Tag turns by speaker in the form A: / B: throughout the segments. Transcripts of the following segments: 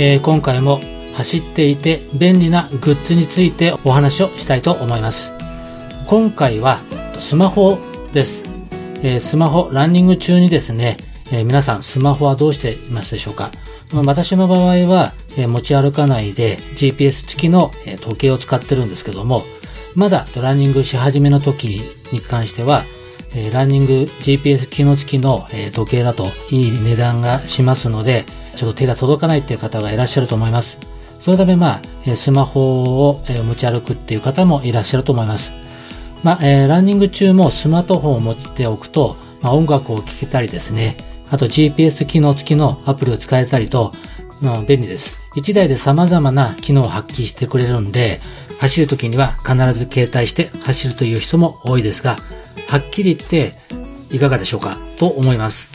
A: えー、今回も走っていて便利なグッズについてお話をしたいと思います。今回はスマホです、えー、スマホランニング中にですね、えー、皆さんスマホはどうしていますでしょうか。ま私の場合は、え持ち歩かないで GPS 付きの、え時計を使ってるんですけどもまだランニングし始めの時に関してはえー、ランニング GPS 機能付きの、えー、時計だといい値段がしますので、ちょっと手が届かないっていう方がいらっしゃると思います。そのため、まあ、スマホを、持ち歩くっていう方もいらっしゃると思います。まあ、えー、ランニング中もスマートフォンを持っておくと、まあ、音楽を聴けたりですね、あと GPS 機能付きのアプリを使えたりと、まあ、便利です。1台で様々な機能を発揮してくれるんで、走るときには必ず携帯して走るという人も多いですが、はっきり言っていかがでしょうか？と思います。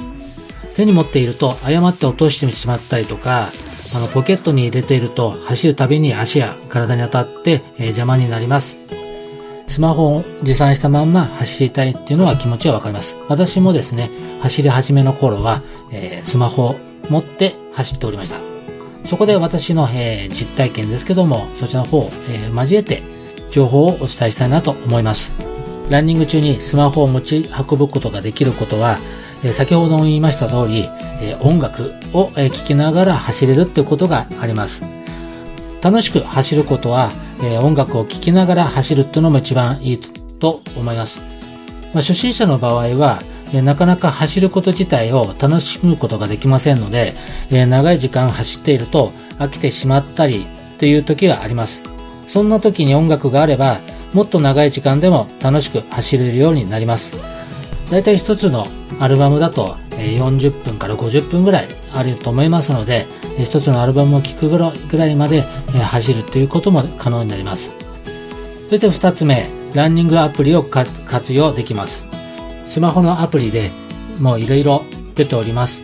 A: 手に持っていると誤って落としてしまったりとか、あのポケットに入れていると走るたびに足や体に当たって、えー、邪魔になります。スマホを持参したまんま走りたいっていうのは気持ちはわかります。私もですね、走り始めの頃は、えー、スマホを持って走っておりました。そこで私の、えー、実体験ですけども、そちらの方を、えー、交えて情報をお伝えしたいなと思います。ランニング中にスマホを持ち運ぶことができることは、え先ほども言いました通り、え音楽を聴きながら走れるっていうことがあります。楽しく走ることは、え音楽を聴きながら走るっていうのも一番いいと思います。まあ、初心者の場合は、えなかなか走ること自体を楽しむことができませんので、え長い時間走っていると飽きてしまったりという時があります。そんな時に音楽があれば、もっと長い時間でも楽しく走れるようになります。だいたい一つのアルバムだと40分から50分ぐらいあると思いますので、一つのアルバムを聴くぐらいまで走るということも可能になります。そして二つ目、ランニングアプリを活用できます。スマホのアプリでもういろいろ出ております。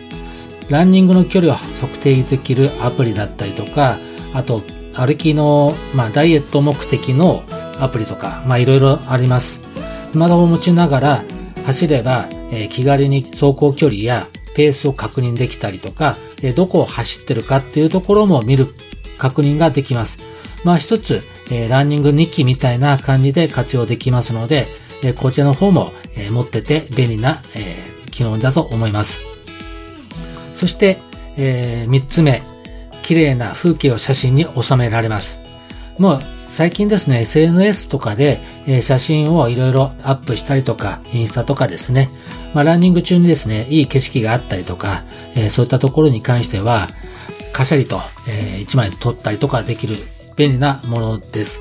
A: ランニングの距離を測定できるアプリだったりとか、あと歩きの、まあ、ダイエット目的のアプリとか、まあいろいろあります。スマホを持ちながら走れば、えー、気軽に走行距離やペースを確認できたりとか、えー、どこを走ってるかっていうところも見る、確認ができます。まあ一つ、えー、ランニング日記みたいな感じで活用できますので、えこちらの方も、え持ってて便利な、え機能だと思います。そして、え3つ目、綺麗な風景を写真に収められます。もう最近ですね、SNS とかで、え写真をいろいろアップしたりとか、インスタとかですね、まあ、ランニング中にですね、いい景色があったりとか、えそういったところに関しては、カシャリと、えー、1枚撮ったりとかできる便利なものです。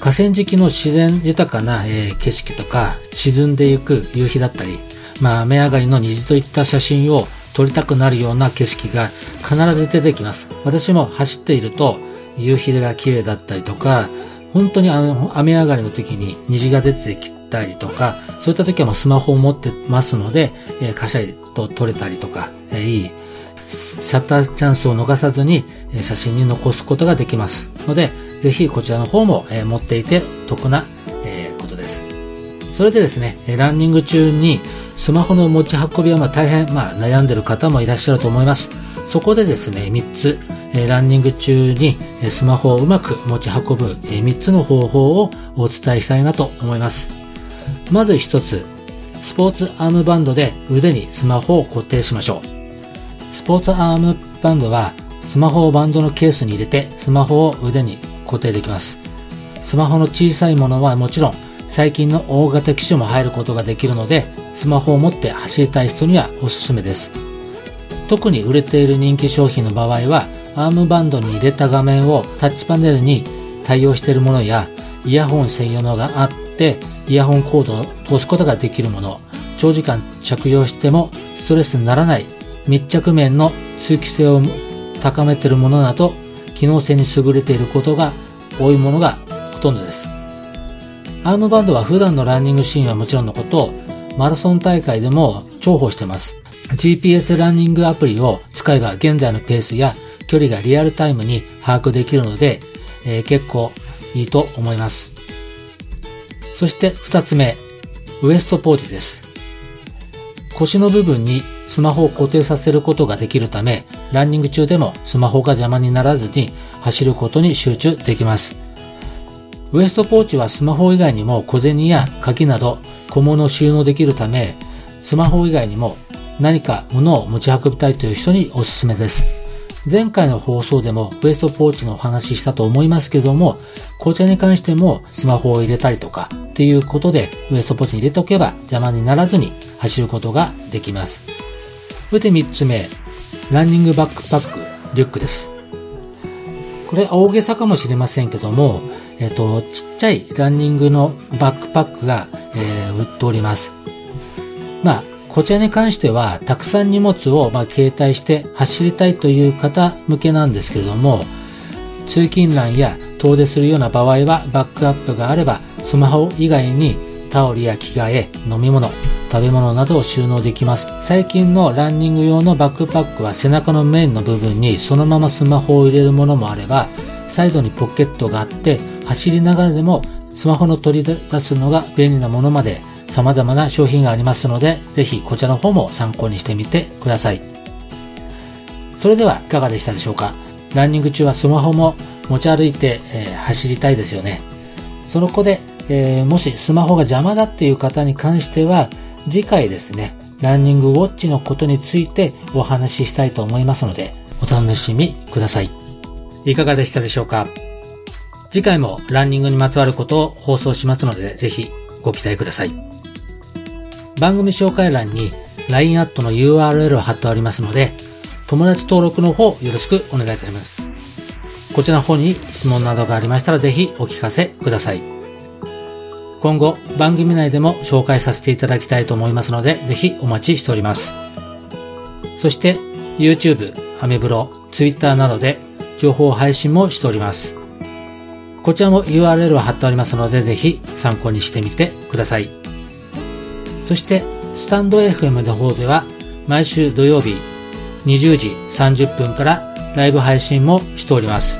A: 河川敷の自然豊かな、え、景色とか、沈んでいく夕日だったり、まあ、雨上がりの虹といった写真を撮りたくなるような景色が必ず出てきます。私も走っていると、夕日が綺麗だったりとか、本当にあの雨上がりの時に虹が出てきたりとか、そういった時はもうスマホを持ってますので、えー、カシャリと撮れたりとか、えー、いいシャッターチャンスを逃さずに、えー、写真に残すことができますので、ぜひこちらの方も、えー、持っていて得な、えー、ことです。それでですね、ランニング中にスマホの持ち運びはまあ大変、まあ、悩んでる方もいらっしゃると思います。そこでですね、3つ、えランニング中にスマホをうまく持ち運ぶ3つの方法をお伝えしたいなと思います。まず1つ、スポーツアームバンドで腕にスマホを固定しましょう。スポーツアームバンドはスマホをバンドのケースに入れてスマホを腕に固定できます。スマホの小さいものはもちろん最近の大型機種も入ることができるのでスマホを持って走りたい人にはおすすめです。特に売れている人気商品の場合はアームバンドに入れた画面をタッチパネルに対応しているものや、イヤホン専用のがあって、イヤホンコードを通すことができるもの、長時間着用してもストレスにならない密着面の通気性を高めているものなど、機能性に優れていることが多いものがほとんどです。アームバンドは普段のランニングシーンはもちろんのこと、マラソン大会でも重宝してます。GPS ランニングアプリを使えば現在のペースや距離がリアルタイムに把握できるので、えー、結構いいと思います。そして二つ目、ウエストポーチです。腰の部分にスマホを固定させることができるため、ランニング中でもスマホが邪魔にならずに走ることに集中できます。ウエストポーチはスマホ以外にも小銭や鍵など小物を収納できるため、スマホ以外にも何か物を持ち運びたいという人におすすめです。前回の放送でもウエストポーチのお話ししたと思いますけども、紅茶に関してもスマホを入れたりとかっていうことでウエストポーチに入れておけば邪魔にならずに走ることができます。それで3つ目、ランニングバックパック、リュックです。これ大げさかもしれませんけども、えっ、と、ちっちゃいランニングのバックパックが、えー、売っております。まあ、こちらに関しては、たくさん荷物を、まあ、携帯して走りたいという方向けなんですけれども、通勤欄や遠出するような場合はバックアップがあれば、スマホ以外にタオルや着替え、飲み物、食べ物などを収納できます。最近のランニング用のバックパックは背中の面の部分にそのままスマホを入れるものもあれば、サイドにポケットがあって走りながらでもスマホの取り出すのが便利なものまで様々な商品がありますので、ぜひこちらの方も参考にしてみてください。それではいかがでしたでしょうか？ランニング中はスマホも持ち歩いて、えー、走りたいですよね。その子で、えー、もしスマホが邪魔だっていう方に関しては、次回ですね、ランニングウォッチのことについてお話ししたいと思いますので、お楽しみください。いかがでしたでしょうか？次回もランニングにまつわることを放送しますので、ぜひご期待ください。番組紹介欄に LINE アットの URL を貼っておりますので、友達登録の方よろしくお願いいたします。こちらの方に質問などがありましたらぜひお聞かせください。今後番組内でも紹介させていただきたいと思いますので、ぜひお待ちしております。そして YouTube、アメブロ、Twitter などで情報配信もしております。こちらも URL を貼っておりますので、ぜひ参考にしてみてください。そして、スタンド FM の方では、毎週土曜日20時30分からライブ配信もしております。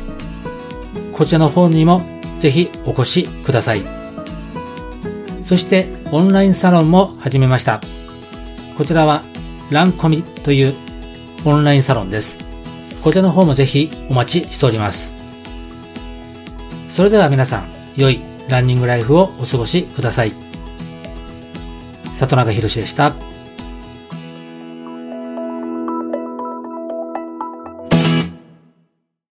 A: こちらの方にもぜひお越しください。そしてオンラインサロンも始めました。こちらはランコミというオンラインサロンです。こちらの方もぜひお待ちしております。それでは皆さん、良いランニングライフをお過ごしください。里中博でした。